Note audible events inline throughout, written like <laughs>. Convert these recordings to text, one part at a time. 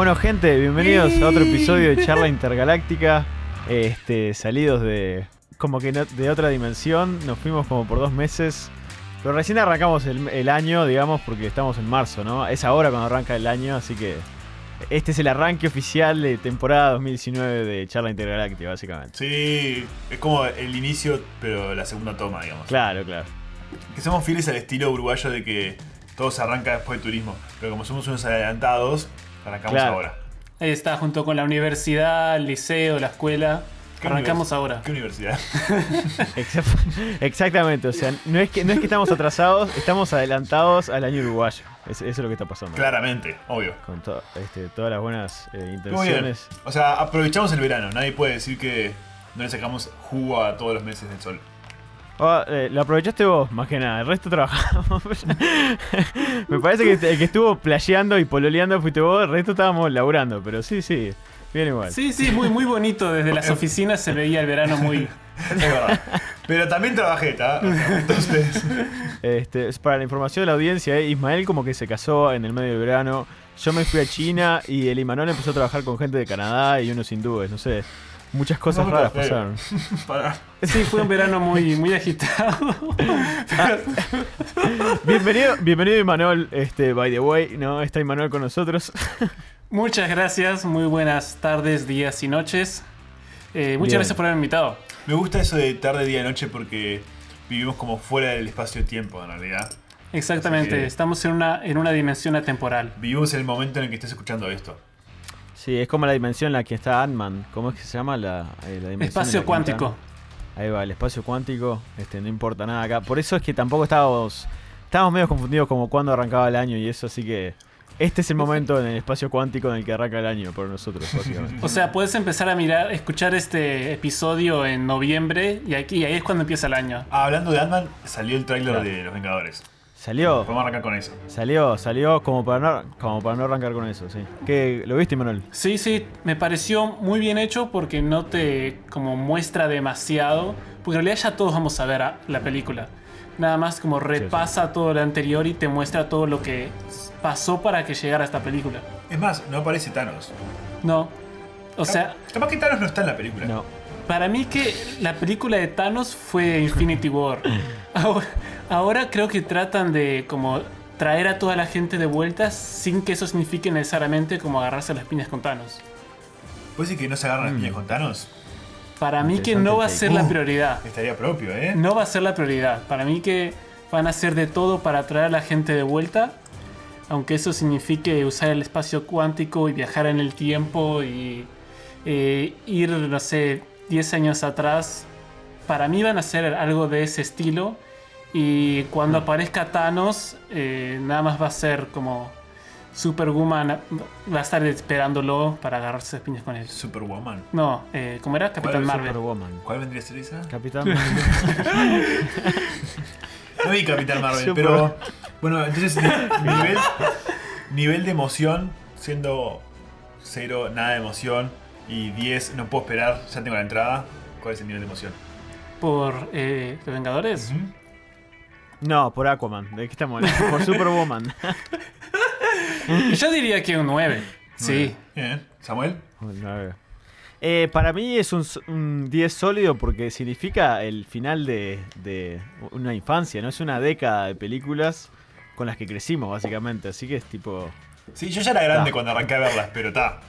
Bueno, gente, bienvenidos a otro episodio de Charla <laughs> Intergaláctica. Este, salidos de como que no- de otra dimensión, nos fuimos como por dos meses. Pero recién arrancamos el, el año, digamos, porque estamos en marzo, ¿no? Es ahora cuando arranca el año, así que este es el arranque oficial de temporada 2019 de Charla Intergaláctica, básicamente. Sí, es como el inicio, pero la segunda toma, digamos. Claro, claro. Que somos fieles al estilo uruguayo de que todo se arranca después de turismo. Pero como somos unos adelantados, arrancamos Claro. ahora. Ahí está, junto con la universidad, el liceo, la escuela. ¿Qué Arrancamos ahora. ¿Qué universidad? <laughs> Exa- Exactamente, o sea, no es, que, no es que estamos atrasados, estamos adelantados al año uruguayo. Es- eso es lo que está pasando. Claramente, obvio. Con to- este, todas las buenas eh, intenciones. O sea, aprovechamos el verano. Nadie puede decir que no le sacamos jugo a todos los meses del sol. Oh, eh, lo aprovechaste vos, más que nada. El resto trabajamos. <laughs> Me parece que el que estuvo playando y pololeando fuiste vos, el resto estábamos laburando, pero sí, sí, bien igual. Sí, sí, muy, muy bonito. Desde las oficinas se veía el verano muy. <laughs> Es verdad. Pero también trabajé, ¿tá? <laughs> Entonces, Este, es para la información de la audiencia, eh, Ismael como que se casó en el medio del verano. Yo me fui a China y el Imanol empezó a trabajar con gente de Canadá y unos hindúes, no sé. Muchas cosas No raras pasaron. <laughs> para. Sí, fue un verano muy, muy agitado. <laughs> Bienvenido, bienvenido Imanol, este, by the way, ¿no? Está Imanol con nosotros. <laughs> Muchas gracias, muy buenas tardes, días y noches. Eh, muchas Bien. gracias por haberme invitado. Me gusta eso de tarde, día y noche porque vivimos como fuera del espacio-tiempo, en realidad. Exactamente, estamos en una, en una dimensión atemporal. Vivimos en el momento en el que estés escuchando esto. Sí, es como la dimensión en la que está Ant-Man. ¿Cómo es que se llama la, eh, la dimensión? en Espacio la cuántico. Ahí va, el espacio cuántico. Este, no importa nada acá. Por eso es que tampoco estábamos. Estábamos medio confundidos como cuándo arrancaba el año y eso, así que. Este es el momento en el espacio cuántico en el que arranca el año por nosotros, básicamente. <laughs> O sea, puedes empezar a mirar, escuchar este episodio en noviembre y aquí y ahí es cuando empieza el año. Ah, hablando de Ant-Man, salió el tráiler Claro. de Los Vengadores. Salió, Vamos a arrancar con eso. salió, salió como para no, como para no arrancar con eso, sí. ¿Qué, ¿Lo viste, Manuel? Sí, sí, me pareció muy bien hecho porque no te como muestra demasiado, porque en realidad ya todos vamos a ver a- la película. Nada más como repasa todo lo anterior y te muestra todo lo que pasó para que llegara a esta película. Es más, no aparece Thanos. No. O sea, Capaz que Thanos no está en la película. No. para mí que la película de Thanos fue Infinity War. <laughs> Ahora, creo que tratan de como traer a toda la gente de vuelta sin que eso signifique necesariamente como agarrarse las piñas con Thanos. ¿Puede decir que no se agarran las piñas con Thanos? Para mí que no va a ser la Uh. prioridad. Estaría propio, ¿eh? No va a ser la prioridad. Para mí que van a hacer de todo para traer a la gente de vuelta. Aunque eso signifique usar el espacio cuántico y viajar en el tiempo y eh, ir, no sé, 10 años atrás. Para mí van a hacer algo de ese estilo. Y cuando aparezca Thanos, eh, nada más va a ser como Superwoman. Va a estar esperándolo para agarrarse las piñas con él. Superwoman. No, eh, ¿cómo era? Capitán es Marvel. Superwoman. ¿Cuál vendría a ser esa? Capitán. <laughs> <laughs> No vi Capitán Marvel, Super- pero. Bueno, entonces, ni- nivel, nivel de emoción, siendo 0, nada de emoción, y 10, no puedo esperar, ya tengo la entrada. ¿Cuál es el nivel de emoción? Por eh, Los Vengadores. No, por Aquaman. ¿De qué estamos hablando? Por Superwoman. <laughs> Yo diría que un 9. Sí. Bien. ¿Samuel? Nueve. Eh, para mí es un, un 10 sólido porque significa el final de, de una infancia, ¿no? Es una década de películas con las que crecimos, básicamente. Así que es tipo. Sí, yo ya era grande Ta. cuando arranqué a verlas, pero está.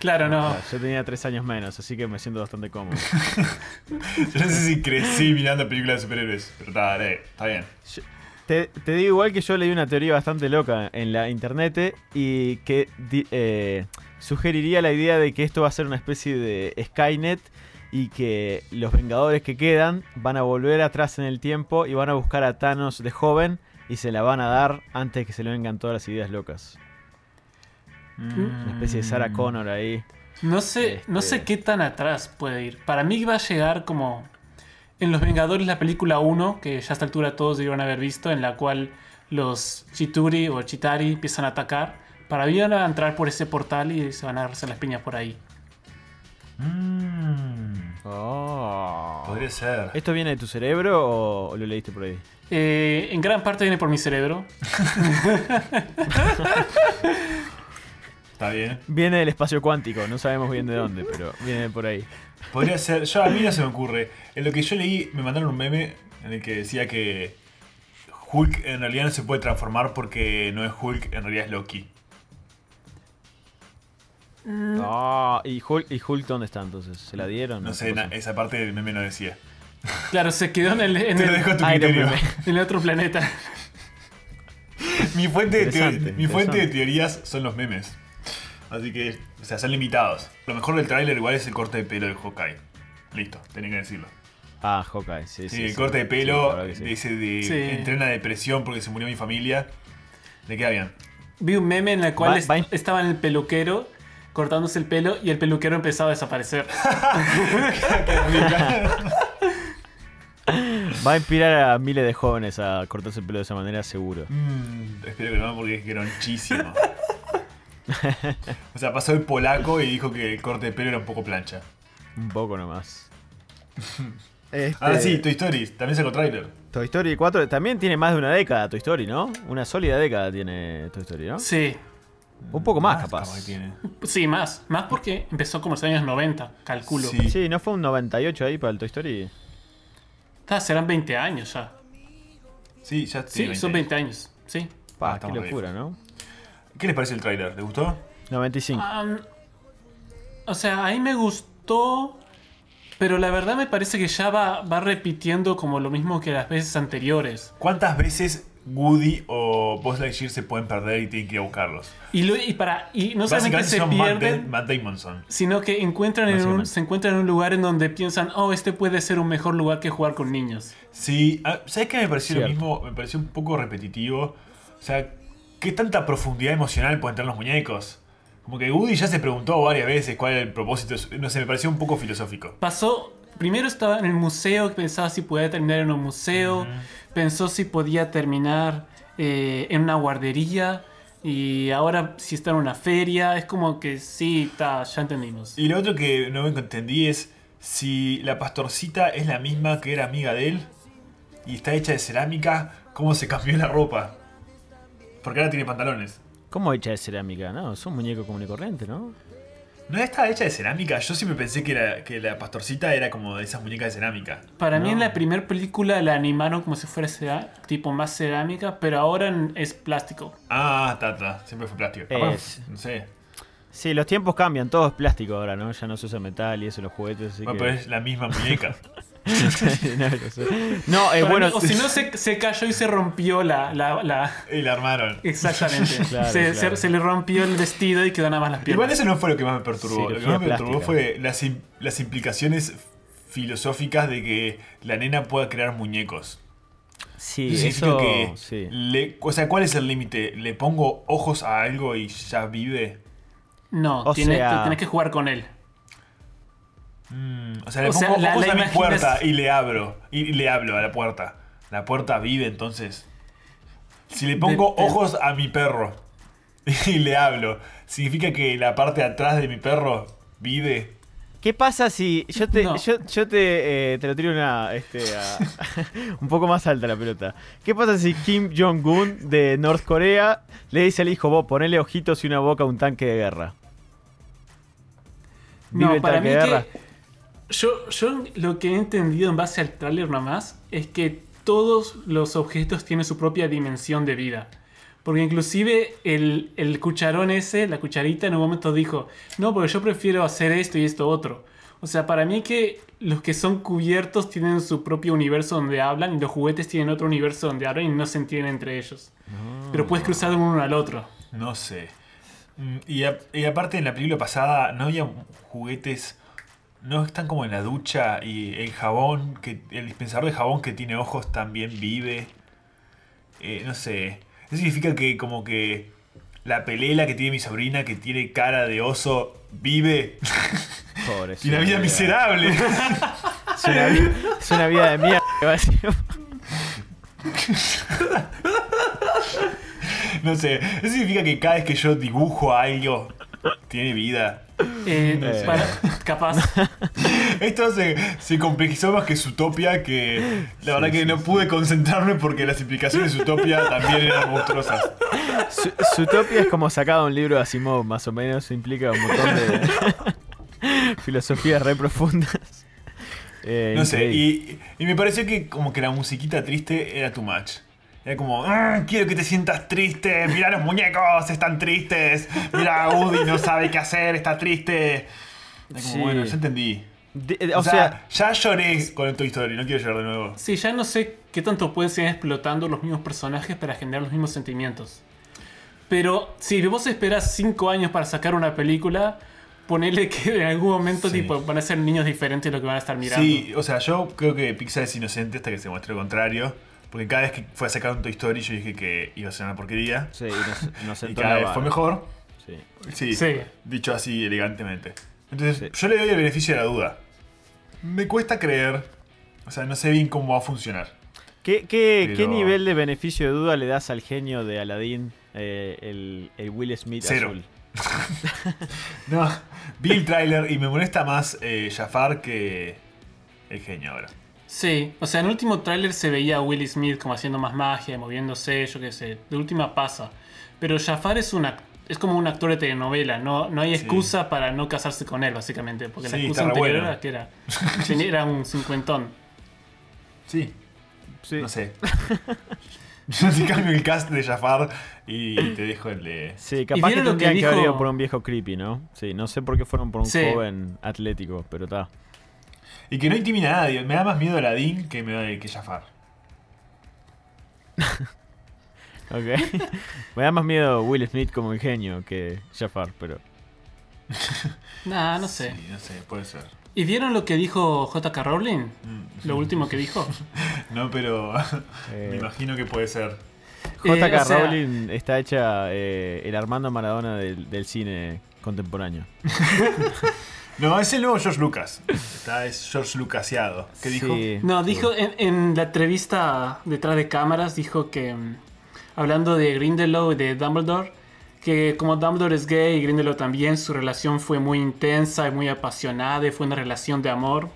Claro, no. Yo tenía 3 años menos, así que me siento bastante cómodo. <laughs> Yo no sé si crecí mirando películas de superhéroes, pero está, dale, está bien. Yo- te, te digo igual que yo leí una teoría bastante loca en la internet y que eh, sugeriría la idea de que esto va a ser una especie de Skynet y que los Vengadores que quedan van a volver atrás en el tiempo y van a buscar a Thanos de joven y se la van a dar antes que se le vengan todas las ideas locas. Una especie de Sarah Connor ahí. No sé, no Este- sé qué tan atrás puede ir. Para mí va a llegar como en Los Vengadores la película 1, que ya a esta altura todos debieron haber visto, en la cual los Chituri o Chitari empiezan a atacar. Para mí van a entrar por ese portal y se van a agarrarse las piñas por ahí. Mm, Oh. podría ser. ¿Esto viene de tu cerebro o, o lo leíste por ahí? Eh, en gran parte viene por mi cerebro. <laughs> <laughs> Está bien. Viene del espacio cuántico, no sabemos bien de dónde, pero viene por ahí. Podría ser. Yo, a mí no se me ocurre. En lo que yo leí, me mandaron un meme en el que decía que Hulk en realidad no se puede transformar porque no es Hulk, en realidad es Loki. Ah, ¿y, Hulk, ¿Y Hulk dónde está entonces? ¿Se la dieron? No sé, esa parte del meme no decía. Claro, se quedó en el, en Te lo el- dejo a tu Iron criterio. Man. <laughs> en el otro planeta. Mi fuente, de, mi fuente de teorías son los memes. Así que, o sea, son limitados. Lo mejor del tráiler igual es el corte de pelo de Hawkeye. Listo, tenía que decirlo. Ah, Hawkeye, sí, sí. Sí, el sí. corte de Sí, pelo, de ese de Sí. entrena depresión porque se murió mi familia. Le queda bien. Vi un meme en el cual Va- est- estaba en el peluquero cortándose el pelo y el peluquero empezaba a desaparecer. <laughs> Va a inspirar a miles de jóvenes a cortarse el pelo de esa manera, seguro. Mm, espero que no, porque es gronchísimo. <laughs> o sea, pasó el polaco y dijo que el corte de pelo era un poco plancha. Un poco nomás. <laughs> Este, Ahora sí, Toy Story, también sacó tráiler. Toy Story 4 también tiene más de una década, Toy Story, ¿no? Una sólida década tiene Toy Story, ¿no? Sí, Un poco más, capaz capaz. que tiene. sí, más. Más porque empezó como en los años 90, calculo. Sí. Sí, ¿no fue un 98 ahí para el Toy Story? Ah, serán 20 años ya. Sí, ya Sí, tiene son 20. 20 años. Sí. Pa, Ah, qué locura, ¿no? ¿Qué les parece el tráiler? ¿Les gustó? 95. Am, o sea, ahí me gustó. Pero la verdad me parece que ya va, va repitiendo como lo mismo que las veces anteriores. ¿Cuántas veces Woody o Buzz Lightyear se pueden perder y tienen que ir a buscarlos? Y, lo- y para y no solamente se son Matt, pierden, Matt Damon son. sino que encuentran en un, se encuentran en un lugar en donde piensan, oh, este puede ser un mejor lugar que jugar con niños. Sí, ah, ¿sabes qué me pareció lo mismo? Me pareció un poco repetitivo. O sea, ¿qué tanta profundidad emocional pueden tener los muñecos? Como que Woody ya se preguntó varias veces cuál era el propósito. No sé, me pareció un poco filosófico. Pasó, primero estaba en el museo, pensaba si podía terminar en un museo, pensó si podía terminar eh, en una guardería y ahora si está en una feria, es como que sí, está, ya entendimos. Y lo otro que no me entendí es si la pastorcita es la misma que era amiga de él y está hecha de cerámica, ¿cómo se cambió la ropa? Porque ahora tiene pantalones. ¿Cómo hecha de cerámica? No, es un muñeco común y corriente, ¿no? ¿No está hecha de cerámica? Yo siempre pensé que, era, que la pastorcita era como de esas muñecas de cerámica. Para mí No. en la primera película la animaron como si fuera tipo más cerámica, pero ahora es plástico. Ah, tata, siempre fue plástico. Es- no sé. Sí, los tiempos cambian, todo es plástico ahora, ¿no? Ya no se usa metal y eso, los juguetes, así Bueno, que... pero es la misma muñeca. <laughs> no, lo sé. No, eh, bueno... mí- o si no se, se cayó y se rompió la... la, la- y la armaron. Exactamente. <laughs> Claro, se, claro. se- se le rompió el vestido y quedó nada más las piernas. Igual eso no fue lo que más me perturbó. lo que más me perturbó fue las, im- las implicaciones filosóficas de que la nena pueda crear muñecos. Sí, Eso que Sí. le- o sea, ¿cuál es el límite? ¿Le pongo ojos a algo y ya vive? No, O tiene- sea- tenés que jugar con él. Mm, o sea, le O pongo sea, la- ojos la a mi puerta y le abro. Y, le hablo a la puerta. La puerta vive entonces. Si le pongo ojos a mi perro <laughs> y le hablo, ¿significa que la parte de atrás de mi perro vive? ¿Qué pasa si yo te, No. yo, yo te, eh, te lo tiro una, este, a- <laughs> un poco más alta la pelota? ¿Qué pasa si Kim Jong-un de North Corea le dice al hijo, vos ponele ojitos y una boca a un tanque de guerra? ¿Vive No, el para tanque mí de guerra? que... Yo, yo lo que he entendido en base al tráiler nomás es que todos los objetos tienen su propia dimensión de vida. Porque inclusive el, el cucharón ese, la cucharita, en un momento dijo, no, porque yo prefiero hacer esto y esto otro. O sea, para mí que los que son cubiertos tienen su propio universo donde hablan y los juguetes tienen otro universo donde hablan y no se entienden entre ellos. Pero puedes cruzar de uno al otro. No sé. Mm, Y, a- y aparte en la película pasada no había juguetes. No están como en la ducha y el jabón, que el dispensador de jabón que tiene ojos también vive. Eh, no sé. Eso significa que como que la pelela que tiene mi sobrina que tiene cara de oso vive. Pobre, <laughs> Tiene una vida miserable. <laughs> Es una, es una vida de mierda. <laughs> No sé. Eso significa que cada vez que yo dibujo algo tiene vida. Eh, Eh. para- capaz. <laughs> Esto se, se complejizó más que Zootopia, que la verdad que no pude concentrarme porque las implicaciones de Zootopia también eran monstruosas. Su- Zootopia es como sacado un libro de Asimov, más o menos. Implica un montón de <laughs> filosofías re profundas. Eh, No sé, y, y me pareció que como que la musiquita triste era too much. Era como, "Ah, quiero que te sientas triste, mira los muñecos, están tristes, mira Woody no sabe qué hacer, está triste. Era como, Sí. bueno, ya entendí. De- eh, O, o sea, sea, ya lloré con Toy Story, no quiero llorar de nuevo. Sí, ya no sé qué tanto pueden seguir explotando los mismos personajes para generar los mismos sentimientos. Pero si vos esperas 5 años para sacar una película, ponele que en algún momento Sí. tipo, van a ser niños diferentes lo que van a estar mirando. Sí, o sea, yo creo que Pixar es inocente hasta que se muestre lo contrario. Porque cada vez que fue a sacar un Toy Story yo dije que iba a ser una porquería. sí, nos, <laughs> nos Y cada vez fue mejor. Sí. Sí, Sí. dicho así elegantemente. Entonces, Sí. yo le doy el beneficio de la duda. Me cuesta creer. O sea, no sé bien cómo va a funcionar. ¿Qué, qué, Pero- qué nivel de beneficio de duda le das al genio de Aladdin, eh, el, el Will Smith Cero. azul? <laughs> No, vi el tráiler y me molesta más eh, Jafar que el genio ahora. Sí, o sea, en el último tráiler se veía a Will Smith como haciendo más magia, moviéndose, yo qué sé. De última pasa. Pero Jafar es una es como un actor de telenovela, no, no hay Sí. excusa para no casarse con él, básicamente. Porque la excusa anterior bueno. era que era, <laughs> era un cincuentón. Sí, Sí. no sé. <laughs> Yo te cambio el cast de Jafar y te dejo el de. Sí, capaz que lo que tendrían que, haber dijo- ido por un viejo creepy, ¿no? Sí, no sé por qué fueron por un Sí. joven atlético, pero está. Y que no intimida a nadie. Me da más miedo Aladdin que, me da, que Jafar. <laughs> Ok. <laughs> Me da más miedo Will Smith como el genio que Jafar, pero. <laughs> Nah, no sé. Sí, no sé, puede ser. ¿Y vieron lo que dijo J.K. Rowling? Mm. Lo último que dijo. No, pero Eh, me imagino que puede ser. JK Eh, o sea- Rowling está hecha eh, el Armando Maradona del, del cine contemporáneo. No, es el nuevo George Lucas. Está, es George Lucasiado. ¿Qué dijo? Sí. No, dijo en, en la entrevista detrás de cámaras, dijo que mm, hablando de Grindelwald y de Dumbledore, que como Dumbledore es gay y Grindelwald también, su relación fue muy intensa y muy apasionada y fue una relación de amor.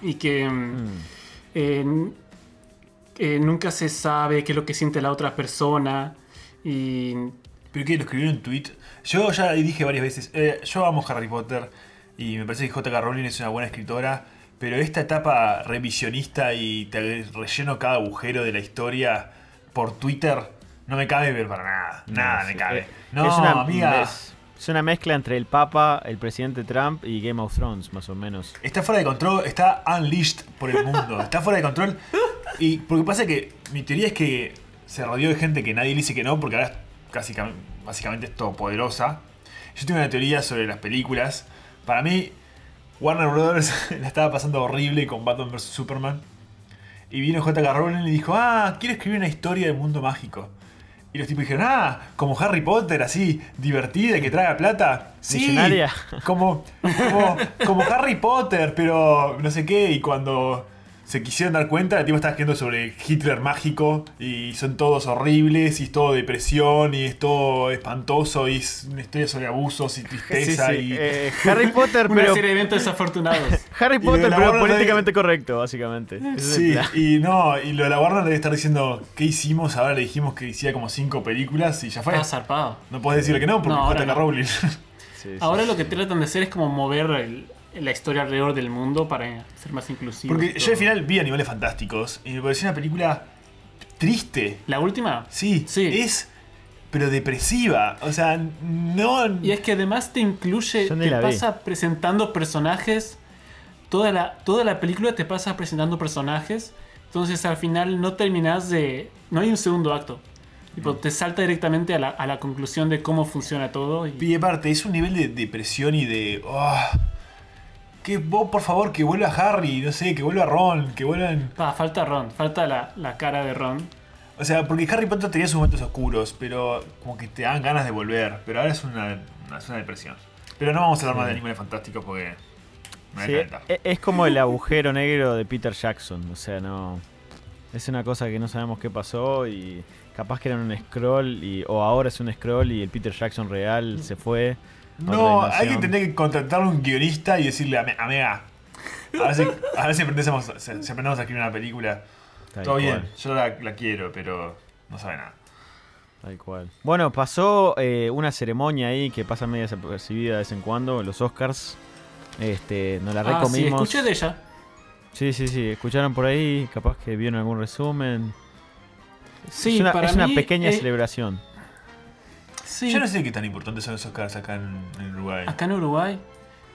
Y que mm, Mm. eh, eh, nunca se sabe qué es lo que siente la otra persona. Y ¿Pero qué? ¿Lo escribió en un tweet? Yo ya dije varias veces, eh, yo amo Harry Potter y me parece que J.K. Rowling es una buena escritora, pero esta etapa revisionista y te relleno cada agujero de la historia por Twitter no me cabe ver para nada. Nada No, me sí. cabe. No, es una, amiga. Es, es una mezcla entre el Papa, el presidente Trump y Game of Thrones, más o menos. Está fuera de control, está unleashed por el mundo. Está fuera de control. Y porque pasa que mi teoría es que se rodeó de gente que nadie le dice que no, porque ahora es casi, cam- básicamente es todopoderosa. Yo tengo una teoría sobre las películas. Para mí, Warner Brothers <laughs> la estaba pasando horrible con Batman vs. Superman. Y vino J.K. Rowling y dijo, ah, quiero escribir una historia del mundo mágico. Y los tipos dijeron, ah, como Harry Potter, así, divertida y que traga plata. Sí, como, como, como Harry Potter, pero no sé qué. Y cuando se quisieron dar cuenta, el tipo estaba escribiendo sobre Hitler mágico y son todos horribles y es todo depresión y es todo espantoso y es una historia sobre abusos y tristeza sí, y... <laughs> eh, Harry Potter, una pero. serie de eventos desafortunados. <laughs> Harry Potter, pero Warner políticamente correcto, básicamente. Sí, y no, y lo de la Warner debe estar diciendo, ¿qué hicimos? Ahora le dijimos que hiciera como cinco películas y ya fue. Ah, zarpado. No puedes decirle que no, porque No, ahora J.K. no. Rowling. Sí, <laughs> sí. Ahora lo que tratan de hacer es como mover el- la historia alrededor del mundo para ser más inclusivo. Porque yo al final vi Animales Fantásticos y me pareció una película triste. La última. Sí, Sí. es pero depresiva. O sea, no. Y es que además te incluye, te la vi. pasa presentando personajes. Toda la, toda la película te pasa presentando personajes. Entonces al final no terminas de. No hay un segundo acto. Tipo, te salta directamente a la, a la conclusión de cómo funciona todo. Y, Y aparte, es un nivel de depresión y de. ah, que vos, por favor, que vuelva Harry, no sé, que vuelva Ron, que vuelvan. Pa, falta Ron, falta la, la cara de Ron. O sea, porque Harry Potter tenía sus momentos oscuros, pero como que te dan ganas de volver. Pero ahora es una, una- es una depresión. Pero no vamos a hablar más de animales fantásticos porque. Me Sí, e- es como el agujero negro de Peter Jackson, o sea, no. Es una cosa que no sabemos qué pasó y capaz que era un scroll y, o ahora es un scroll y el Peter Jackson real se fue. No, alguien tendría que contratar a un guionista y decirle, "Ame- amiga, a ver si, a ver si aprendemos, si si aprendemos a escribir una película. Tal Todo bien, yo la, la quiero, pero no sabe nada. tal cual. Bueno, pasó eh, una ceremonia ahí que pasa media desapercibida de vez en cuando, los Oscars. Este, nos la Ah, sí, recomimos. escuché de ella. Sí, sí, sí. Escucharon por ahí, capaz que vieron algún resumen. Sí, es una, para es una mí, pequeña eh, celebración. Sí, Yo no sé qué tan importantes son esos Oscars acá en, en Uruguay. acá en Uruguay,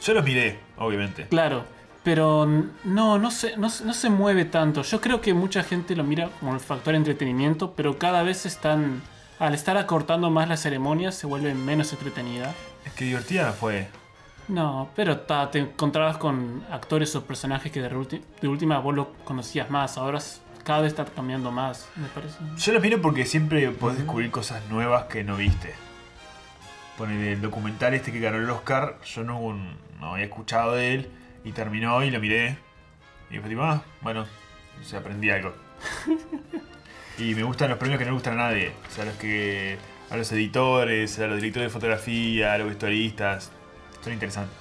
Yo los miré, obviamente. claro. Pero no, no se, no, se- no se mueve tanto. Yo creo que mucha gente lo mira como el factor entretenimiento, pero cada vez están. Al estar acortando más las ceremonias, se vuelve menos entretenida. Es que divertida fue. No, pero ta, te encontrabas con actores o personajes que de, ulti- de última vos lo conocías más. Ahora cada vez está cambiando más, me parece. Yo los miro porque siempre podés descubrir cosas nuevas que no viste. Ponele el documental este que ganó el Oscar, yo no, no había escuchado de él y terminó y lo miré. Y fue tipo, ah, bueno, o sea, aprendí algo. <laughs> y me gustan los premios que no le gustan a nadie. O sea, los que. a los editores, a los directores de fotografía, a los vestuaristas. Son interesantes.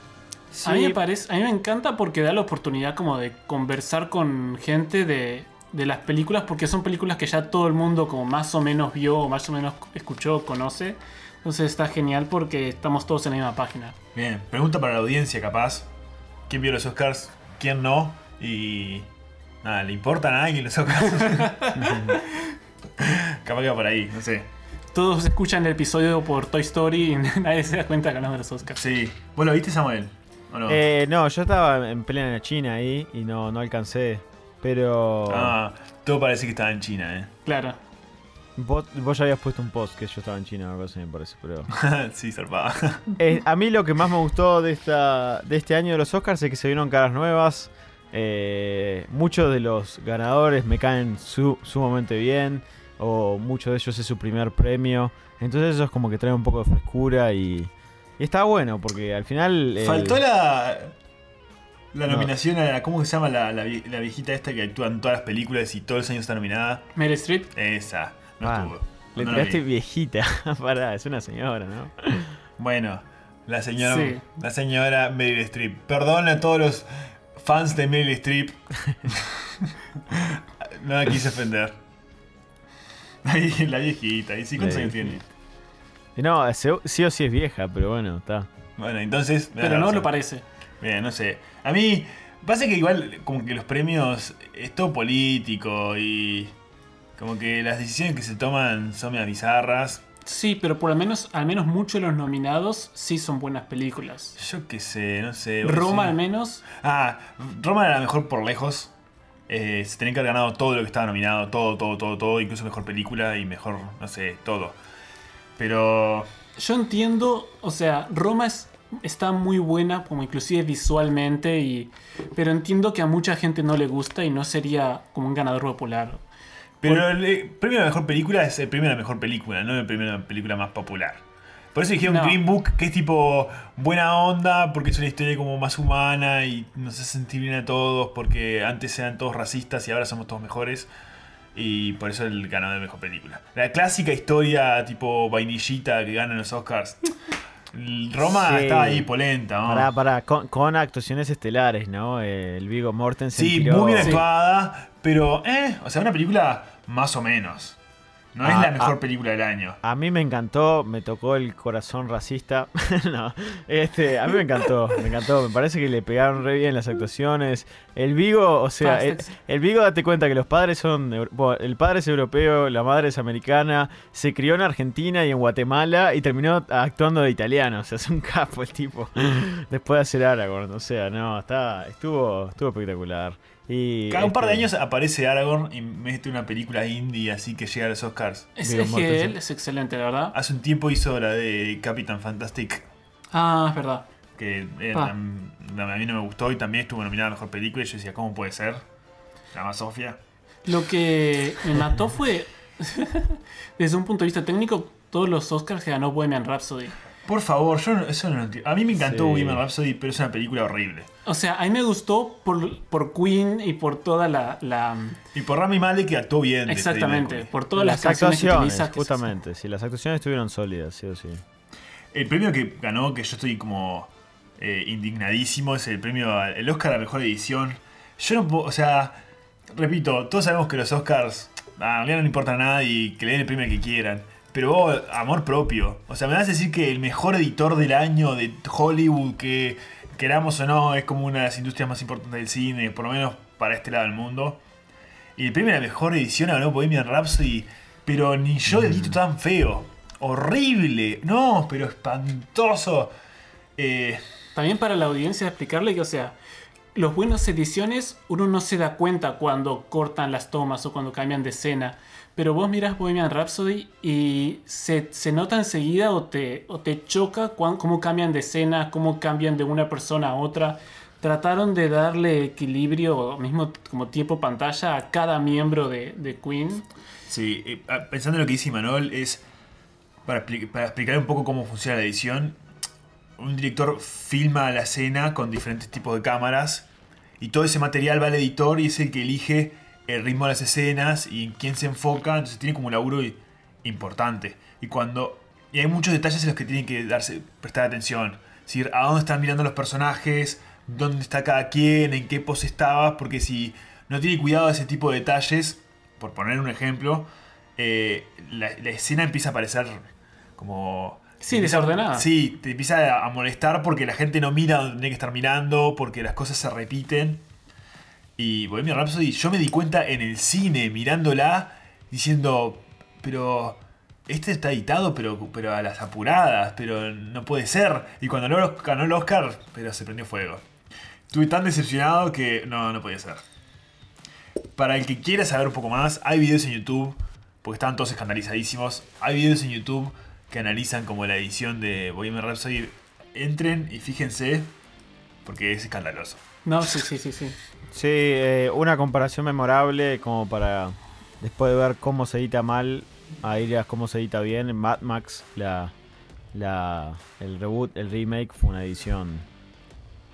A mí Sí, me parece, a mí me encanta porque da la oportunidad como de conversar con gente de, de las películas, porque son películas que ya todo el mundo como más o menos vio, o más o menos escuchó, conoce. Entonces está genial porque estamos todos en la misma página. Bien, pregunta para la audiencia, capaz. ¿Quién vio los Oscars? ¿Quién no? Y. Nada, ¿le importan a alguien los Oscars? <laughs> capaz que va por ahí, no sé. Todos escuchan el episodio por Toy Story y <laughs> nadie se da cuenta que hablamos de los Oscars. Sí. ¿Vos lo viste, Samuel? ¿O no? Eh, no, yo estaba en plena China ahí y no, no alcancé. Pero Ah, todo parece que estaba en China, ¿eh? Claro. Vos, vos ya habías puesto un post que yo estaba en China algo así, me parece. Pero <laughs> sí, zarpada. Eh, a mí lo que más me gustó de, esta, de este año de los Oscars es que se vieron caras nuevas. Eh, muchos de los ganadores me caen su- sumamente bien. O muchos de ellos es su primer premio. Entonces eso es como que trae un poco de frescura y, y está bueno porque al final... el- Faltó la. La No. nominación a la. ¿Cómo se llama la, la, la viejita esta que actúa en todas las películas y todos los años está nominada? Meryl Streep. Esa. No Ah, estuvo. Le No tiraste vi. viejita. <laughs> Pará, es una señora, ¿no? Bueno, la señora, Sí. la señora Meryl Streep. Perdón a todos los fans de Meryl Streep. <laughs> no la quise ofender. Ahí, la viejita, ¿y sí cuántos años tiene? No, sí o sí es vieja, pero bueno, está. Bueno, entonces. Pero no lo parece. Bien, no sé. A mí, pasa que igual, como que los premios es todo político y. Como que las decisiones que se toman son medio bizarras. Sí, pero por lo menos, al menos muchos de los nominados sí son buenas películas. Yo qué sé, no sé. Roma al menos. Ah, Roma era la mejor por lejos. Eh, se tenía que haber ganado todo lo que estaba nominado, todo, todo, todo, todo, incluso mejor película y mejor, no sé, todo. Pero Yo entiendo, o sea, Roma es- está muy buena, como inclusive visualmente, y, pero entiendo que a mucha gente no le gusta y no sería como un ganador popular. Pero el eh, premio a la mejor película es el premio a la mejor película, no el premio a la película más popular. Por eso dijeron No. Green Book, que es tipo buena onda, porque es una historia como más humana y nos hace sentir bien a todos, porque antes eran todos racistas y ahora somos todos mejores. Y por eso el ganador de mejor película. La clásica historia tipo vainillita que ganan los Oscars. <laughs> Roma Sí. estaba ahí polenta, ¿no? Pará, pará, con, con actuaciones estelares, ¿no? El Vigo Mortensen. Sí, tiró- muy bien Sí. actuada, pero, eh, o sea, una película más o menos. No es Ah, la mejor ah. película del año. A mí me encantó, me tocó el corazón racista. <laughs> no, este, a mí me encantó, me encantó. Me parece que le pegaron re bien las actuaciones. El Vigo, o sea, el, Vigo, date cuenta que los padres son. bueno, el padre es europeo, la madre es americana, se crió en Argentina y en Guatemala y terminó actuando de italiano. O sea, es un capo el tipo. <laughs> Después de hacer Aragorn, o sea, no, está, estuvo, estuvo espectacular. Y, Cada un par de este, años aparece Aragorn y mete una película indie así que llega a los Oscars. Es, es que él es excelente, la verdad. Hace un tiempo hizo la de Captain Fantastic, Ah, es verdad. que a mí no me gustó y también estuvo nominada a Mejor Película y yo decía, ¿cómo puede ser? Se llama Sofía. Lo que me mató fue, <laughs> desde un punto de vista técnico, todos los Oscars que ganó Bohemian Rhapsody. Por favor, yo no- eso no lo entiendo. A mí me encantó Sí. Bohemian Rhapsody, pero es una película horrible. O sea, a mí me gustó por, por Queen y por toda la... la- Y por Rami Malek que actuó bien. exactamente, por todas las, las canciones que actuaciones, que justamente. Sí, las actuaciones estuvieron sólidas, sí o sí. El premio que ganó, que yo estoy como eh, indignadísimo, es el premio, el Oscar a Mejor Edición. Yo no puedo, o sea, repito, todos sabemos que los Oscars a realidad no le importa nada y que le den el premio que quieran. Pero vos, amor propio. O sea, me vas a decir que el mejor editor del año de Hollywood, que queramos o no, es como una de las industrias más importantes del cine, por lo menos para este lado del mundo. Y el premio a la mejor edición ganó Bohemian Rhapsody, pero ni yo edito tan feo. Horrible. No, pero espantoso. Eh, También para la audiencia explicarle que, o sea, los buenas ediciones uno no se da cuenta cuando cortan las tomas o cuando cambian de escena. Pero vos miras Bohemian Rhapsody y se, se nota enseguida o te, o te choca cuán- cómo cambian de escena, cómo cambian de una persona a otra. Trataron de darle equilibrio, o mismo como tiempo pantalla, a cada miembro de, de Queen. sí, eh, ah, pensando en lo que dice Manuel, es para, para explicar un poco cómo funciona la edición. Un director filma la escena con diferentes tipos de cámaras y todo ese material va al editor y es el que elige el ritmo de las escenas y en quién se enfoca. Entonces tiene como un laburo importante. Y cuando. Y hay muchos detalles en los que tienen que darse, prestar atención. Es decir, a dónde están mirando los personajes, dónde está cada quien, en qué pose estaba. Porque si no tiene cuidado de ese tipo de detalles, por poner un ejemplo, eh, la, la escena empieza a parecer como. Sí, desordenada. Sí, te empieza a molestar porque la gente no mira donde tiene que estar mirando, porque las cosas se repiten. Y Bohemian Rhapsody, yo me di cuenta en el cine mirándola, diciendo, pero este está editado, pero, pero a las apuradas, pero no puede ser. Y cuando luego ganó el Oscar, pero se prendió fuego. Estuve tan decepcionado que no, no podía ser. Para el que quiera saber un poco más, hay videos en YouTube, porque estaban todos escandalizadísimos. Hay videos en YouTube que analizan como la edición de Bohemian Rhapsody. Entren y fíjense, porque es escandaloso. No, sí, sí, sí, sí. Sí, eh, una comparación memorable como para después de ver cómo se edita mal, a ir a cómo se edita bien. Mad Max, la, la, el reboot, el remake fue una edición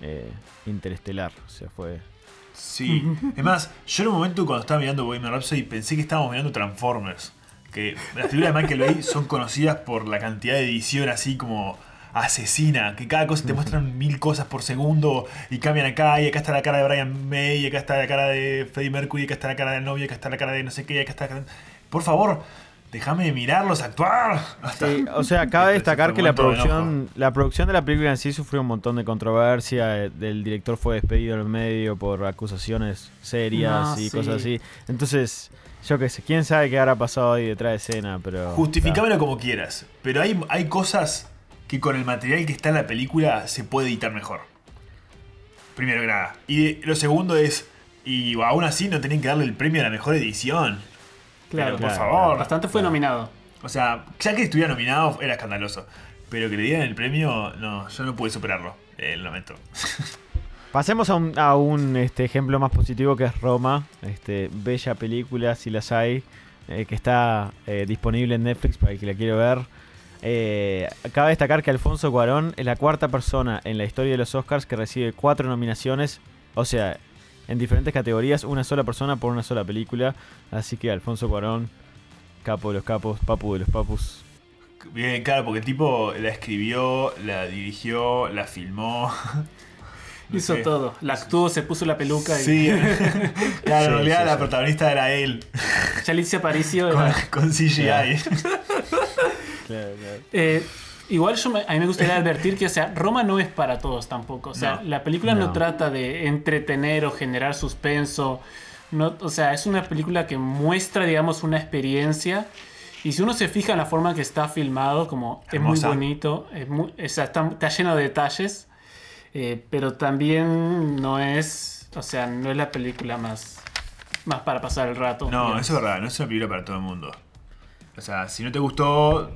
eh, interestelar. O sea, fue... Sí, es más, yo en un momento cuando estaba mirando Bohemian Rhapsody pensé que estábamos mirando Transformers. Que las películas de Michael Bay son conocidas por la cantidad de edición así como asesina, que cada cosa te muestran mil cosas por segundo y cambian acá y acá está la cara de Brian May, y acá está la cara de Freddie Mercury, y acá está la cara del novio, y acá está la cara de no sé qué, y acá está la cara... Por favor, déjame mirarlos actuar. Hasta- <laughs> Sí, o sea, cabe destacar que la momento de producción, la producción de la película en sí sufrió un montón de controversia. eh, El director fue despedido en el medio por acusaciones serias No, y sí. cosas así. Entonces, yo qué sé, quién sabe qué habrá pasado ahí detrás de escena, pero. Justificámelo como quieras, pero hay, hay cosas que con el material que está en la película se puede editar mejor. Primero que nada. Y lo segundo es, y aún así no tienen que darle el premio a la mejor edición. Claro, Pero, por claro, favor. Bastante fue nominado. O sea, ya que estuviera nominado era escandaloso. Pero que le dieran el premio, no, yo no pude superarlo. Eh, lo lamento. <laughs> Pasemos a un, a un, este, ejemplo más positivo que es Roma. Este, bella película, si las hay, eh, que está eh, disponible en Netflix para el que la quiera ver. Eh, cabe destacar que Alfonso Cuarón es la cuarta persona en la historia de los Oscars que recibe cuatro nominaciones. O sea, en diferentes categorías, una sola persona por una sola película. Así que Alfonso Cuarón, capo de los capos, papu de los papus. Bien, claro, porque el tipo la escribió, la dirigió, la filmó. No <laughs> Hizo sé. todo. La actuó, se puso la peluca y Sí, <laughs> claro, en Sí, realidad sí, la sí. protagonista era él, Alicia Aparicio con, era- con CGI. <laughs> Eh, igual yo me- a mí me gustaría advertir que, o sea, Roma no es para todos tampoco. O sea, No. la película no. No. trata de entretener o generar suspenso. No, o sea, es una película que muestra, digamos, una experiencia. Y si uno se fija en la forma que está filmado, como Hermosa. es muy bonito, es muy- o sea, está, está lleno de detalles, eh, pero también no es, o sea, no es la película más, más para pasar el rato. No, digamos. eso es verdad, no es una película para todo el mundo. O sea, si no te gustó,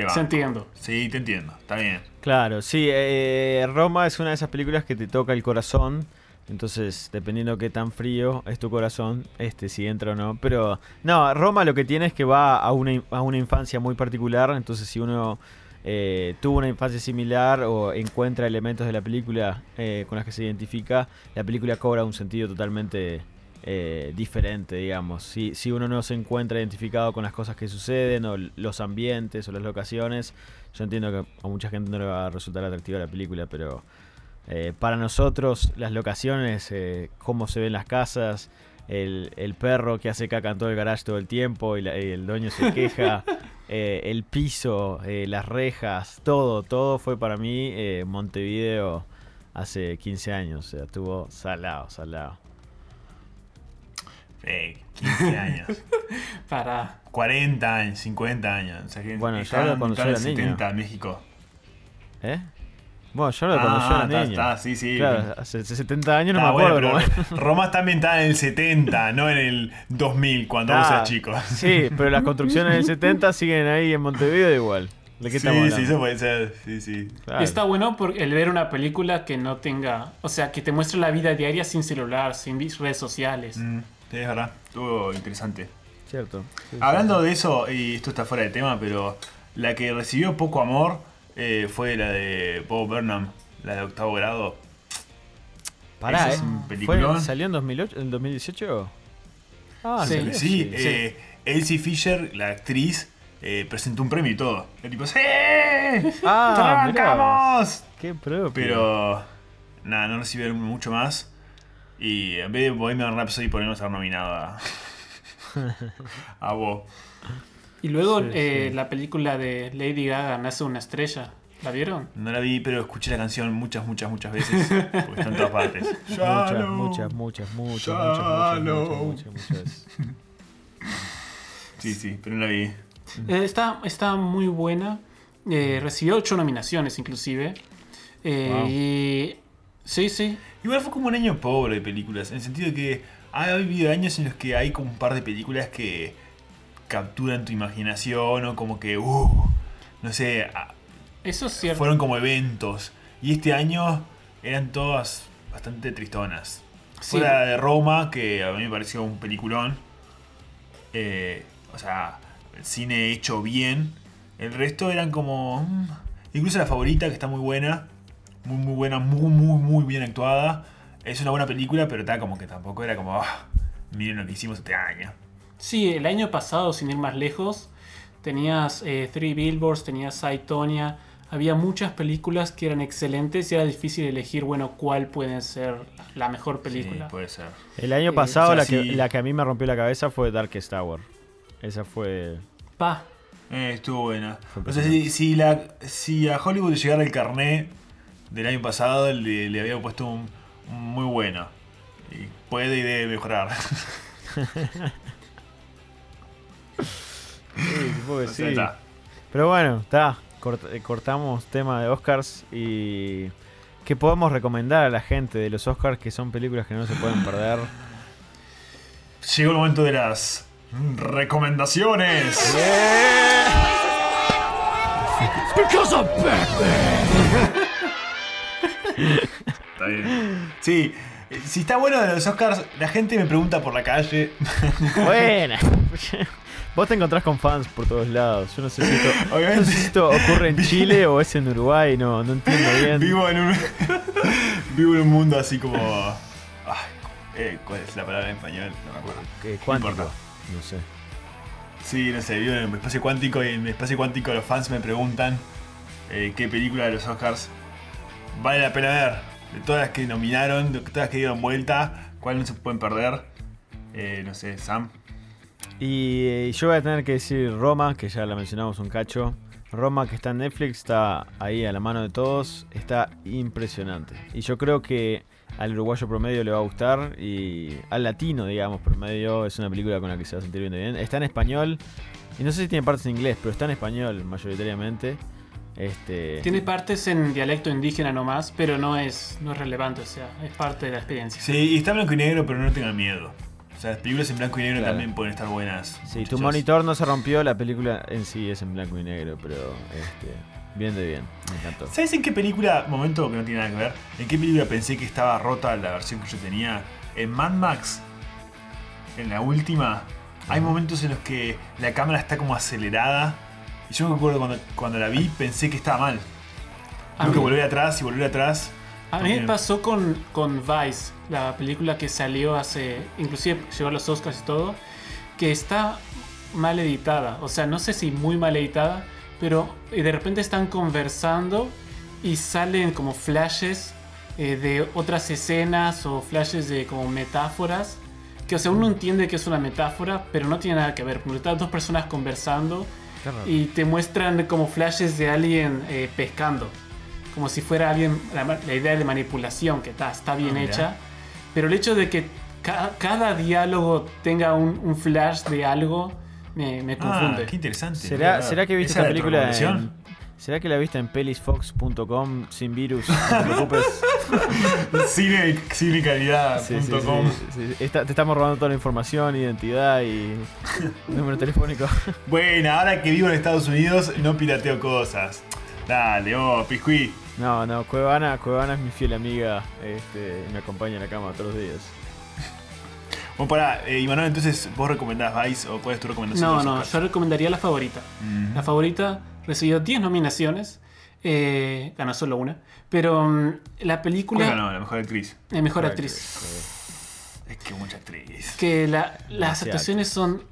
te va. Se entiendo. Sí, te entiendo, está bien. Claro, sí, eh, Roma es una de esas películas que te toca el corazón. Entonces, dependiendo qué tan frío es tu corazón, este si entra o no. Pero, no, Roma lo que tiene es que va a una, a una infancia muy particular. Entonces, si uno eh, tuvo una infancia similar o encuentra elementos de la película eh, con las que se identifica, la película cobra un sentido totalmente eh, diferente, digamos. Si, si uno no se encuentra identificado con las cosas que suceden o los ambientes o las locaciones, yo entiendo que a mucha gente no le va a resultar atractiva la película, pero eh, para nosotros las locaciones, eh, cómo se ven las casas, el, el perro que hace caca en todo el garage todo el tiempo y, la- y el dueño se <laughs> queja, el piso, las rejas, todo, todo fue para mí Montevideo hace 15 años, o sea, estuvo salado, salado. Eh, 15 años. <laughs> Para. 40 años, 50 años. O sea, que Bueno, yo hablo cuando yo era en niño. 70 en México. ¿Eh? Bueno, yo lo de cuando yo Ah, era está, niño. está, sí, sí. Claro, hace 70 años no Ah, me acuerdo bueno, pero. <laughs> Roma está ambientada en el 70, no en el 2000, cuando vos Ah, eras chico. <laughs> Sí, pero las construcciones del 70 siguen ahí en Montevideo igual. ¿De qué sí, sí, eso puede ser. Sí, sí. Claro. Está bueno por el ver una película que no tenga. O sea, que te muestre la vida diaria sin celular, sin redes sociales. Mm, es verdad. Estuvo interesante. Cierto. sí, sí. Hablando de eso, y esto está fuera de tema, pero la que recibió poco amor eh, fue la de Bob Burnham, la de octavo grado. Pará, ese es ¿eh? un ¿Fue-. ¿Salió en 2008, en 2018? Ah, Sí. salió, Sí, eh, Elsie Fisher, la actriz, eh, presentó un premio y todo. El tipo, ¡Sí! Ah, ¡Te la mirá. bancamos! Qué propio. Pero, nada, no recibió mucho más. Y en vez de Bohemian Rhapsody, podríamos haber nominado a, <laughs> a Bo. Y luego Sí, eh, sí. la película de Lady Gaga, Nace una estrella. ¿La vieron? No la vi, pero escuché la canción muchas, muchas, muchas veces. Porque está en todas partes. <laughs> Muchas, Shallow. muchas, muchas, muchas, muchas, Shallow. muchas, muchas, muchas, muchas. Sí, sí, pero no la vi. Eh, está, está muy buena. Eh, recibió ocho nominaciones inclusive. Eh, Wow. Y... Sí, sí. Igual fue como un año pobre de películas, en el sentido de que ha habido años en los que hay como un par de películas que capturan tu imaginación o como que, uh, no sé, Eso es cierto. fueron como eventos. Y este año eran todas bastante tristonas. Sí. Fue la de Roma, que a mí me pareció un peliculón. Eh, o sea, el cine hecho bien. El resto eran como... mm, Incluso la favorita, que está muy buena. Muy, muy buena, muy, muy, muy bien actuada. Es una buena película, pero está como que tampoco era como... "Ah, miren lo que hicimos este año. Sí, el año pasado, sin ir más lejos, tenías eh, Three Billboards, tenías Saitonia. Había muchas películas que eran excelentes y era difícil elegir, bueno, cuál puede ser la mejor Sí, película. puede ser. El año Eh, pasado o sea, la, que, sí. la que a mí me rompió la cabeza fue Darkest Tower. Esa fue... Pa, Eh, estuvo buena. Fue O sea, si, si, la, si a Hollywood le llegara el carné del año pasado, le, le había puesto un, un muy bueno. Y puede y debe mejorar. <laughs> Sí, supongo que sí. está. Pero bueno, está. Cort- eh, cortamos tema de Oscars y que podemos recomendar a la gente de los Oscars que son películas que no se pueden perder. Llegó el momento de las recomendaciones. <laughs> Está bien. Sí, si está bueno de los Oscars, la gente me pregunta por la calle. Buena. <laughs> Vos te encontrás con fans por todos lados. Yo no sé si esto, <laughs> no Obviamente. sé si esto ocurre en Chile o es en Uruguay, no, no entiendo bien. Vivo en un. <laughs> vivo en un mundo así como. Ay, eh, ¿Cuál es la palabra en español? No me acuerdo. Eh, cuántico. No sé. Sí, no sé, vivo en el espacio cuántico y en el espacio cuántico los fans me preguntan eh, qué película de los Oscars vale la pena ver. De todas las que nominaron, de todas las que dieron vuelta, ¿cuál no se pueden perder? Eh, no sé, Sam. Y eh, yo voy a tener que decir Roma, que ya la mencionamos un cacho. Roma que está en Netflix, está ahí a la mano de todos, está impresionante. Y yo creo que al uruguayo promedio le va a gustar y al latino, digamos, promedio es una película con la que se va a sentir bien. Está en español y no sé si tiene partes en inglés, pero está en español mayoritariamente. Este, tiene partes en dialecto indígena nomás, pero no es, no es relevante, o sea, es parte de la experiencia. Sí, y está en blanco y negro, pero no tengan miedo. O sea, las películas en blanco y negro Claro. también pueden estar buenas. si tu muchachos. monitor no se rompió, la película en sí es en blanco y negro, pero este, bien de bien, me encantó. ¿Sabes en qué película, momento que no tiene nada que ver, en qué película pensé que estaba rota la versión que yo tenía? En Mad Max, en la última, hay momentos en los que la cámara está como acelerada Y yo me acuerdo cuando, cuando la vi, pensé que estaba mal. A Tengo que volver atrás y volver atrás. A mí me Porque- pasó con, con Vice, la película que salió hace. Inclusive llegó a los Oscars y todo. Que está mal editada. O sea, no sé si muy mal editada. Pero eh, de repente están conversando y salen como flashes eh, de otras escenas o flashes de como metáforas. Que o sea, uno entiende que es una metáfora, pero no tiene nada que ver. Porque están dos personas conversando Y te muestran como flashes de alguien eh, pescando. Como si fuera alguien, la, la idea de manipulación que está, está bien Ah, hecha. Pero el hecho de que ca- cada diálogo tenga un, un flash de algo me, me Ah, confunde. qué interesante. ¿Será, ¿Será que viste ¿Esa película en? ¿Será que la viste en pelisfox.com sin virus? No te preocupes. <laughs> Cine, cinecalidad.com. Sí, sí, sí, sí. Está- te estamos robando toda la información, identidad y <laughs> número telefónico. Bueno, ahora que vivo en Estados Unidos, no pirateo cosas. Dale, oh, piscuí. No, no, Cuevana, Cuevana es mi fiel amiga. Este, me acompaña en la cama todos los días. Bueno, pará, eh, Imanol, entonces vos recomendás Vice o cuál es tu recomendación? No, no, yo recomendaría la favorita. Mm. La favorita recibió 10 nominaciones. eh, ganó solo una. Pero mm, la película. ¿Cuál ganó? La mejor actriz. eh, mejor actriz. Es que mucha actriz. Que la- las actuaciones son,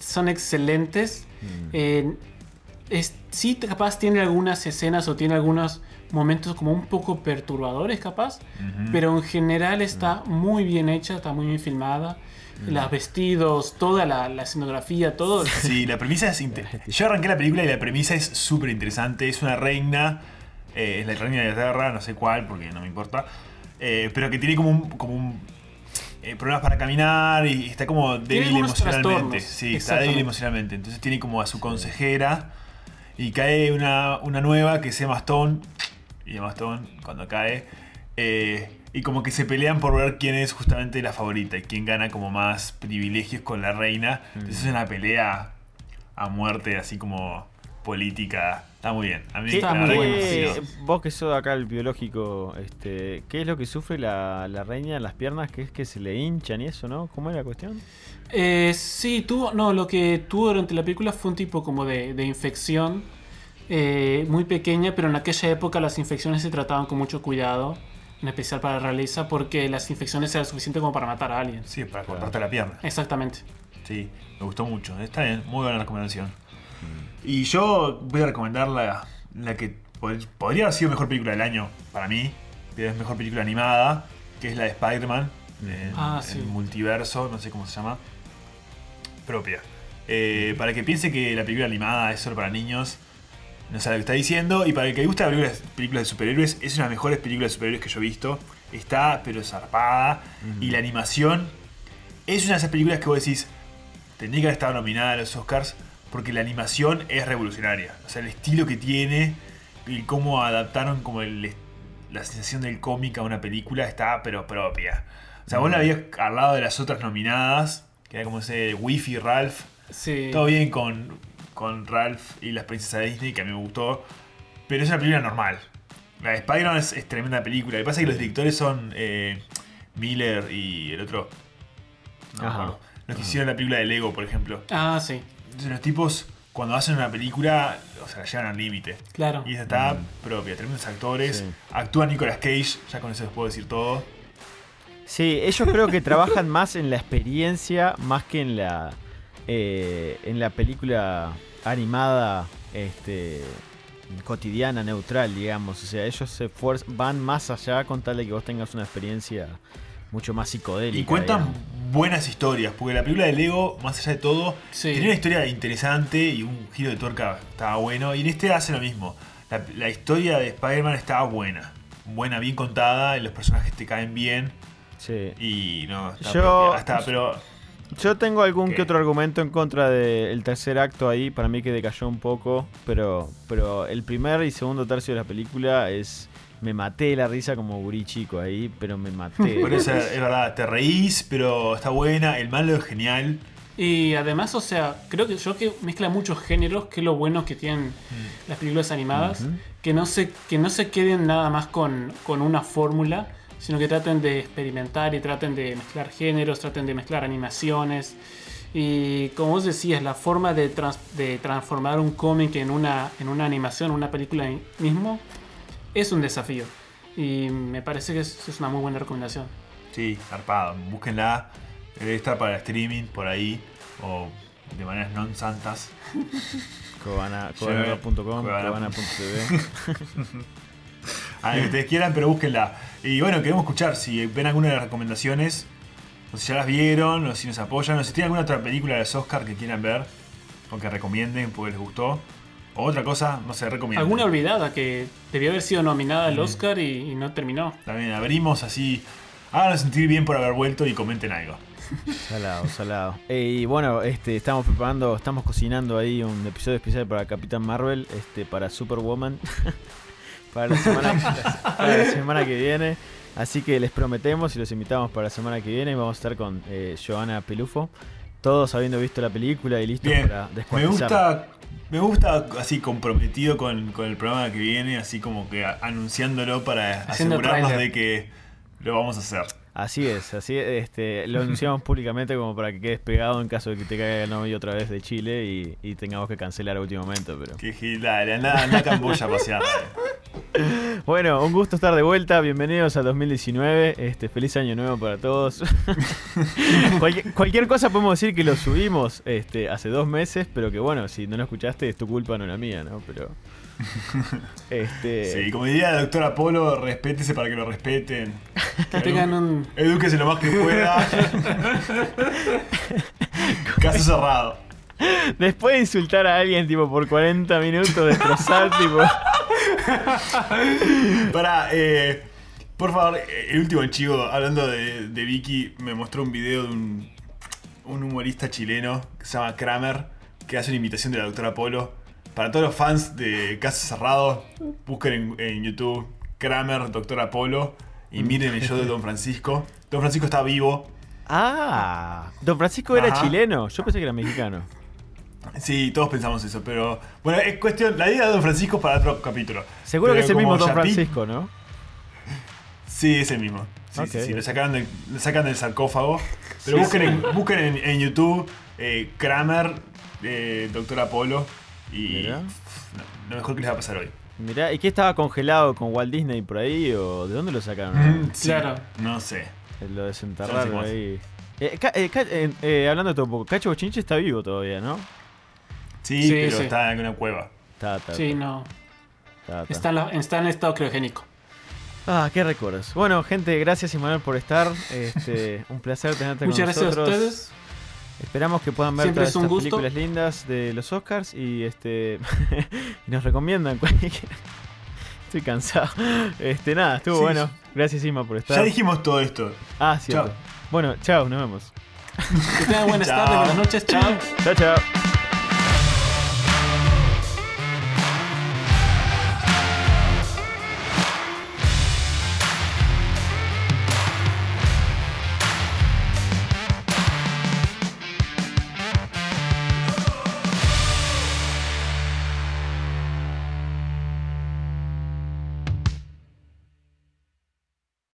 son excelentes. Mm. Eh, es, sí, capaz tiene algunas escenas o tiene algunos momentos como un poco perturbadores, capaz. Ujú. Pero en general está muy bien hecha, está muy bien filmada. Los vestidos, toda la, la escenografía, todo. Sí, la premisa es. Yo arranqué la película y la premisa es súper interesante. Es una reina, eh, es la reina de Inglaterra, no sé cuál, porque no me importa. eh, pero que tiene como un. Como un eh, problemas para caminar y está como débil emocionalmente. Sí, está débil emocionalmente. Entonces tiene como a su consejera y cae una, una nueva que se llama Stone. Y Emma Stone, cuando cae. eh, y como que se pelean por ver quién es justamente la favorita y quién gana como más privilegios con la reina. Entonces es una pelea a muerte, así como política. Está muy bien. A mí está muy fascinó. vos que sos acá el biológico, este, ¿qué es lo que sufre la, la reina en las piernas? ¿Que es que se le hinchan y eso, no? ¿Cómo es la cuestión? Eh, sí, tuvo. No, lo que tuvo durante la película fue un tipo como de, de infección eh, muy pequeña, pero en aquella época las infecciones se trataban con mucho cuidado, en especial para la realeza, porque las infecciones eran suficientes como para matar a alguien. Sí, para cortarte la pierna. Exactamente. Sí, me gustó mucho. Está bien, muy buena recomendación. Y yo voy a recomendar la, la que pod- podría haber sido mejor película del año para mí, que es mejor película animada, que es la de Spider-Man, Ah, sí. multiverso, no sé cómo se llama, propia. Eh, para que piense que la película animada es solo para niños, no sabe lo que está diciendo. Y para el que le gusta películas, películas de superhéroes, es una de las mejores películas de superhéroes que yo he visto. Está, pero zarpada. Y la animación es una de esas películas que vos decís, tendría que haber estado nominada a los Oscars, porque la animación es revolucionaria. O sea, el estilo que tiene y cómo adaptaron como el- la sensación del cómic a una película está, pero propia. O sea, vos la veías al lado de las otras nominadas, que era como ese Wi-Fi Ralph. Sí. Todo bien con, con Ralph y las princesas de Disney, que a mí me gustó. Pero es una película normal. La de Spider-Man es, es tremenda película. Lo que pasa es que los directores son eh, Miller y el otro. No me Ajá. acuerdo. Los que hicieron la película de Lego, por ejemplo. Ah, sí. Entonces los tipos, cuando hacen una película, o sea, la llevan al límite. Claro. Y esa está propia. Tremendos actores. Sí. Actúa Nicolas Cage, ya con eso les puedo decir todo. Sí, ellos creo que trabajan más en la experiencia más que en la eh, en la película animada este cotidiana, neutral, digamos. O sea, ellos se van más allá con tal de que vos tengas una experiencia mucho más psicodélica. Y cuentan digamos. buenas historias, porque la película de Lego, más allá de todo, Sí. tenía una historia interesante y un giro de tuerca estaba bueno. Y en este hace lo mismo. La, la historia de Spider-Man estaba buena. Buena, bien contada, y los personajes te caen bien. Sí. Y no, está Yo- propia. Está, pero Yo tengo algún ¿Qué? que otro argumento en contra del tercer acto ahí, para mí que decayó un poco, pero, pero el primer y segundo tercio de la película es... Me maté de la risa como gurí chico ahí, pero me maté. por eso es verdad, te reís, pero está buena. El malo es genial. Y además, o sea, creo que yo que mezcla muchos géneros, que es lo bueno que tienen Mm. las películas animadas, que, no se, que no se queden nada más con, con una fórmula, sino que traten de experimentar y traten de mezclar géneros, traten de mezclar animaciones. Y como vos decías, la forma de, trans- de transformar un cómic en una, en una animación, una película mismo, es un desafío. Y me parece que es, es una muy buena recomendación. Sí, zarpado. Búsquenla. Debe estar para streaming por ahí. O de maneras non santas. <laughs> Cobana- Sí, Cobana.com, Cobana. <laughs> A la que ustedes quieran, pero búsquenla. Y bueno, queremos escuchar si ven alguna de las recomendaciones. O si ya las vieron, o si nos apoyan, o si tienen alguna otra película de los Oscar que quieran ver. O que recomienden porque les gustó. O otra cosa, no sé, recomienden. Alguna olvidada que debió haber sido nominada al Mm. Oscar y, y no terminó. También abrimos así. Háganos sentir bien por haber vuelto y comenten algo. Salado, salado. Eh, y bueno, este, estamos preparando, estamos cocinando ahí un episodio especial para Capitán Marvel, este, para Superwoman, <laughs> para, la semana, <laughs> para la semana que viene. Así que les prometemos y los invitamos para la semana que viene. Vamos a estar con eh, Joana Pelufo, todos habiendo visto la película y listos Bien, para me gusta, me gusta así comprometido con, con el programa que viene, así como que anunciándolo para Haciendo asegurarnos de que lo vamos a hacer. Así es, así es, este, lo anunciamos públicamente como para que quedes pegado en caso de que te caiga el novio otra vez de Chile y, y tengamos que cancelar a último momento, pero... Que gil, dale, anda, anda a Camboya pasear. <laughs> Bueno, un gusto estar de vuelta. Bienvenidos al 2019. Este, feliz año nuevo para todos. <laughs> cualquier, cualquier cosa podemos decir que lo subimos este, hace dos meses, pero que bueno, si no lo escuchaste es tu culpa, no la mía, ¿no? Pero. <laughs> Este. Sí, como diría la doctora Polo, respétese para que lo respeten. <laughs> Que tengan un... Edúquese lo más que pueda. <laughs> Caso cerrado. Después de insultar a alguien tipo por 40 minutos, destrozar, tipo. Para, eh, por favor, eh, el último chivo, hablando de, de Vicky, me mostró un video de un, un humorista chileno que se llama Kramer, que hace una imitación de la doctora Polo. Para todos los fans de Caso Cerrado, busquen en, en YouTube Kramer, doctora Polo, y miren el show de Don Francisco. Don Francisco está vivo. Ah, Don Francisco era Ajá. chileno. Yo pensé que era mexicano. Sí, todos pensamos eso, pero bueno, es cuestión, la idea de Don Francisco es para otro capítulo. Seguro Pero que es el mismo Don Francisco, ¿no? Sí, es el mismo. Sí, sí, sí. Lo, sacaron del, lo sacan del sarcófago. Pero Sí, busquen, sí. En, busquen en, en YouTube eh, Kramer, eh, Doctor Apolo. Y Mirá. lo mejor que les va a pasar hoy. Mirá, ¿y qué estaba congelado con Walt Disney por ahí? ¿O de dónde lo sacaron? Mm, sí, Claro. No sé. Eh, Lo desenterraron ahí. Eh, eh, eh, eh, hablando de todo un poco, Cacho Bochinche está vivo todavía, ¿no? Sí, Sí, pero sí. está en alguna cueva. Está, está, Sí, no. está, está. Está en, la- está en estado criogénico. Ah, qué recuerdos. Bueno, gente, gracias Emanuel por estar. Este, <laughs> un placer tenerte Muchas con gracias nosotros. a ustedes. Esperamos que puedan ver Siempre todas es un estas gusto. películas lindas de los Oscars y este <laughs> y nos recomiendan cualquier. <laughs> Estoy cansado. Este, nada, estuvo Sí. bueno. Gracias Ima por estar. Ya dijimos todo esto. Ah, cierto. Chao. Bueno, chao, nos vemos. <laughs> Que tengan buenas Chao. tardes, buenas noches. Chao. Chao, chao.